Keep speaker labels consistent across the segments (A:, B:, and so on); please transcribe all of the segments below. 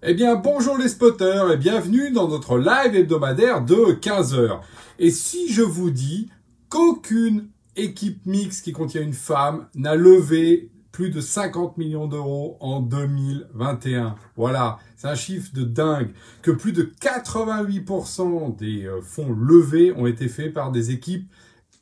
A: Eh bien, bonjour les spotters et bienvenue dans notre live hebdomadaire de 15h. Et si je vous dis qu'aucune équipe mixte qui contient une femme n'a levé plus de 50 millions d'euros en 2021. Voilà, c'est un chiffre de dingue. Que plus de 88% des euh, fonds levés ont été faits par des équipes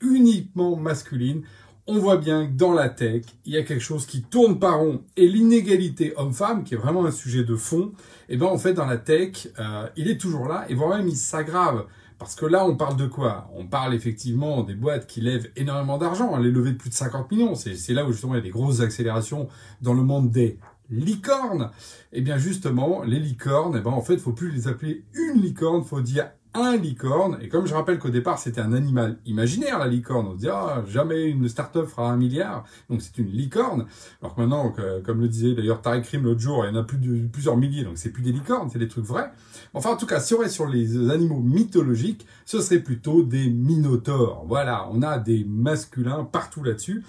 A: uniquement masculines on voit bien que dans la tech, il y a quelque chose qui tourne par rond. Et l'inégalité homme-femme, qui est vraiment un sujet de fond, eh ben en fait dans la tech, euh, il est toujours là et voire même il s'aggrave. Parce que là, on parle de quoi? On parle effectivement des boîtes qui lèvent énormément d'argent. Hein, les levées de plus de 50 millions, c'est là où justement il y a des grosses accélérations dans le monde des licornes. Et eh bien justement, les licornes, eh ben en fait, faut plus les appeler une licorne, faut dire un licorne. Et comme je rappelle qu'au départ, c'était un animal imaginaire, la licorne. On se dit, ah, jamais une start-up fera un milliard. Donc c'est une licorne. Alors que maintenant, comme le disait d'ailleurs Tariq Krim l'autre jour, il y en a plus de plusieurs milliers. Donc c'est plus des licornes, c'est des trucs vrais. Enfin, en tout cas, si on reste sur les animaux mythologiques, ce serait plutôt des minotaures. Voilà, on a des masculins partout là-dessus.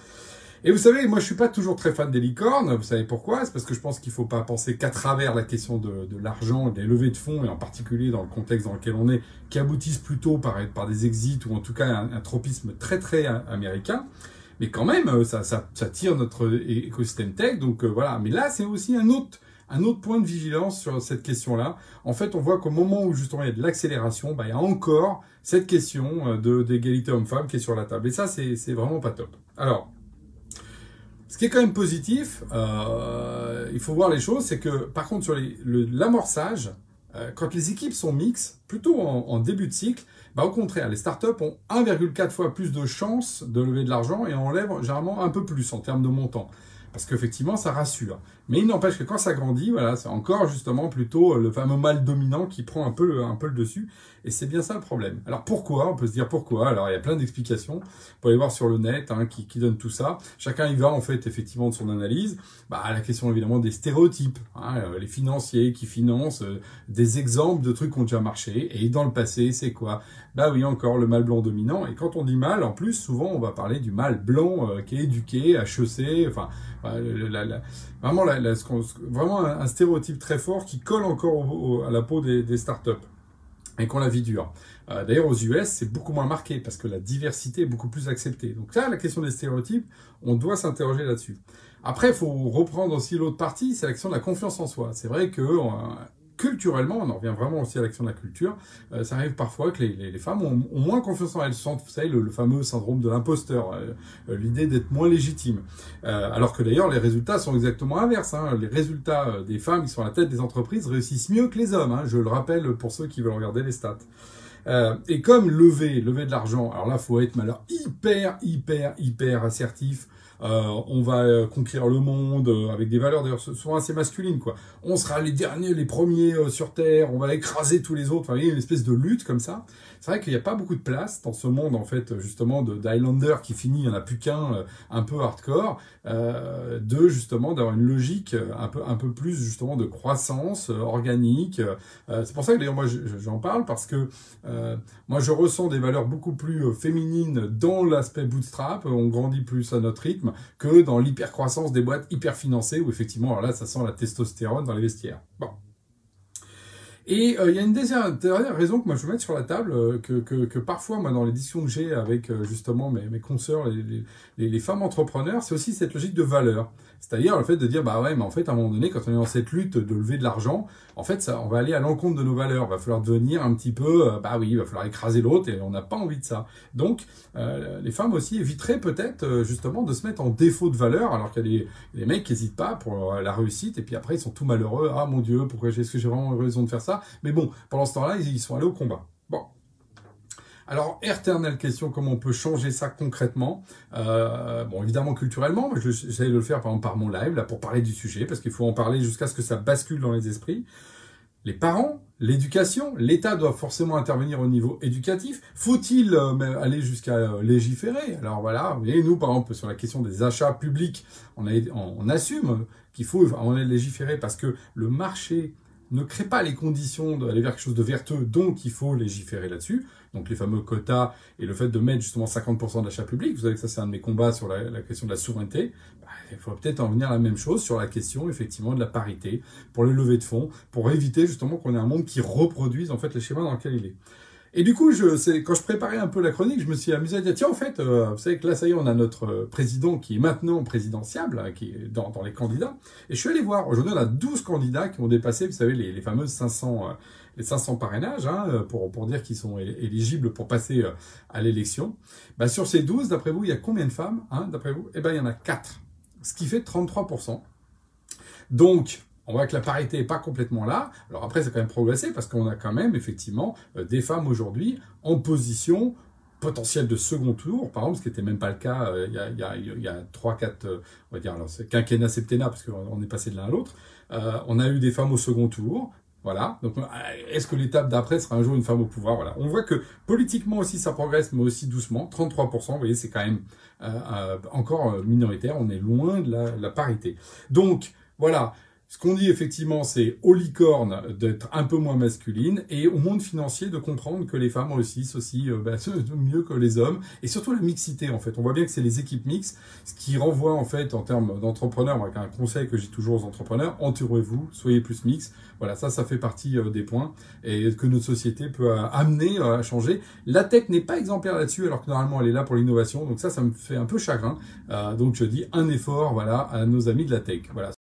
A: Et vous savez, moi je suis pas toujours très fan des licornes. Vous savez pourquoi? C'est parce que je pense qu'il faut pas penser qu'à travers la question de, l'argent, des levées de fonds, et en particulier dans le contexte dans lequel on est, qui aboutissent plutôt par, des exits ou en tout cas un, tropisme très très américain. Mais quand même, euh, ça, tire notre écosystème tech. Donc euh, voilà. Mais là, c'est aussi un autre un autre point de vigilance sur cette question-là. En fait, on voit qu'au moment où justement il y a de l'accélération, bah, il y a encore cette question euh, d'égalité homme-femme qui est sur la table. Et ça, c'est vraiment pas top. Alors, ce qui est quand même positif, euh, il faut voir les choses, c'est que par contre sur l'amorçage, euh, quand les équipes sont mixtes, plutôt en, début de cycle, bah, au contraire, les startups ont 1,4 fois plus de chances de lever de l'argent et en lèvent généralement un peu plus en termes de montant. Parce qu'effectivement, ça rassure. Mais il n'empêche que quand ça grandit, voilà, c'est encore justement plutôt le fameux mal dominant qui prend un peu le, un peu le dessus. Et c'est bien ça le problème. Alors pourquoi? On peut se dire pourquoi? Alors il y a plein d'explications. Vous pouvez voir sur le net hein, qui, donne tout ça. Chacun y va en fait effectivement de son analyse. Bah, la question évidemment des stéréotypes. Hein, euh, les financiers qui financent euh, des exemples de trucs qui ont déjà marché. Et dans le passé, c'est quoi? Bah oui, encore le mal blanc dominant. Et quand on dit mal, en plus, souvent on va parler du mal blanc euh, qui est éduqué, HEC, enfin vraiment, un, stéréotype très fort qui colle encore à la peau des, startups et qu'on la vie dure. Euh, d'ailleurs, aux US, c'est beaucoup moins marqué parce que la diversité est beaucoup plus acceptée. Donc là, la question des stéréotypes, on doit s'interroger là-dessus. Après, il faut reprendre aussi l'autre partie, c'est la question de la confiance en soi. C'est vrai que euh, culturellement, on en revient vraiment aussi à l'action de la culture, euh, ça arrive parfois que les, les, femmes ont, moins confiance en elles, sentent, vous savez, le, fameux syndrome de l'imposteur, euh, euh, l'idée d'être moins légitime. alors que d'ailleurs, les résultats sont exactement inverses. Hein. Les résultats des femmes qui sont à la tête des entreprises réussissent mieux que les hommes. Hein. Je le rappelle pour ceux qui veulent regarder les stats. et comme lever, lever de l'argent, alors là, faut être malheur hyper, hyper, hyper assertif euh, on va euh, conquérir le monde euh, avec des valeurs d'ailleurs souvent assez masculines quoi. On sera les derniers, les premiers sur terre, on va écraser tous les autres. Il y a une espèce de lutte comme ça. C'est vrai qu'il n'y a pas beaucoup de place dans ce monde en fait justement d'Highlander qui finit, il n'y en a plus qu'un un peu hardcore, euh, de justement d'avoir une logique un peu un peu plus justement de croissance organique. c'est pour ça que d'ailleurs moi j'en parle parce que moi je ressens des valeurs beaucoup plus féminines dans l'aspect bootstrap. On grandit plus à notre rythme que dans l'hypercroissance des boîtes hyper financées où effectivement, alors là, ça sent la testostérone dans les vestiaires. Bon. Et euh, il y a une dernière raison que moi je veux mettre sur la table, euh, que, que, que, parfois, moi, dans les discussions que j'ai avec euh, justement mes, mes consoeurs, les, les, les femmes entrepreneurs, c'est aussi cette logique de valeur. C'est-à-dire le fait de dire, bah ouais, mais en fait, à un moment donné, quand on est dans cette lutte de lever de l'argent, en fait, ça, on va aller à l'encontre de nos valeurs. Il va falloir devenir un petit peu, euh, bah oui, il va falloir écraser l'autre et on n'a pas envie de ça. Donc, euh, les femmes aussi éviteraient peut-être euh, justement de se mettre en défaut de valeur, alors qu'il y a des, mecs qui n'hésitent pas pour la réussite et puis après ils sont tout malheureux. Ah mon Dieu, pourquoi est-ce que j'ai vraiment raison de faire ça? Mais bon, pendant ce temps-là, ils, sont allés au combat. Bon, alors, éternelle question, comment on peut changer ça concrètement? Euh, Bon, évidemment culturellement, j'essaie de le faire par, mon live, là, pour parler du sujet, parce qu'il faut en parler jusqu'à ce que ça bascule dans les esprits. les parents, l'éducation, l'État doit forcément intervenir au niveau éducatif. Faut-il euh, aller jusqu'à euh, légiférer? Alors voilà, et nous par exemple sur la question des achats publics, on, assume qu'il faut on légiférer parce que le marché ne crée pas les conditions d'aller vers quelque chose de vertueux, donc il faut légiférer là-dessus. Donc les fameux quotas et le fait de mettre justement 50% d'achat public, vous savez que ça c'est un de mes combats sur la, question de la souveraineté, bah, il faut peut-être en venir à la même chose sur la question effectivement de la parité pour les levées de fonds, pour éviter justement qu'on ait un monde qui reproduise en fait les schémas dans lesquels il est. Et du coup, je, quand je préparais un peu la chronique, je me suis amusé à dire, tiens, en fait, euh, vous savez que là, ça y est, on a notre euh, président qui est maintenant présidentiable, hein, qui est dans, les candidats. Et je suis allé voir, aujourd'hui, on a 12 candidats qui ont dépassé, vous savez, les, les fameuses 500, euh, les 500 parrainages, hein, pour, pour dire qu'ils sont éligibles pour passer à l'élection. Bah, sur ces 12, d'après vous, il y a combien de femmes, hein, d'après vous? Eh ben, il y en a 4, ce qui fait 33%. Donc, on voit que la parité n'est pas complètement là. Alors après, c'est quand même progressé parce qu'on a quand même effectivement euh, des femmes aujourd'hui en position potentielle de second tour, par exemple, ce qui n'était même pas le cas euh, il y a, y a, il y a 3, 4, euh, on va dire, alors quinquennat, septennat, parce qu'on est passé de l'un à l'autre. on a eu des femmes au second tour, voilà. Donc, est-ce que l'étape d'après sera un jour une femme au pouvoir? Voilà. On voit que politiquement aussi ça progresse, mais aussi doucement. 33%, vous voyez, c'est quand même encore minoritaire. On est loin de la parité. Donc, voilà. Ce qu'on dit effectivement, c'est aux licornes d'être un peu moins masculine et au monde financier de comprendre que les femmes aussi aussi euh, bah, mieux que les hommes et surtout la mixité en fait. On voit bien que c'est les équipes mixtes, ce qui renvoie en fait en termes d'entrepreneurs, avec un conseil que j'ai toujours aux entrepreneurs, entourez-vous, soyez plus mix. Voilà, ça, ça fait partie euh, des points et que notre société peut euh, amener à changer. La tech n'est pas exemplaire là-dessus alors que normalement elle est là pour l'innovation. Donc ça, ça me fait un peu chagrin. donc je dis un effort, voilà, à nos amis de la tech. Voilà.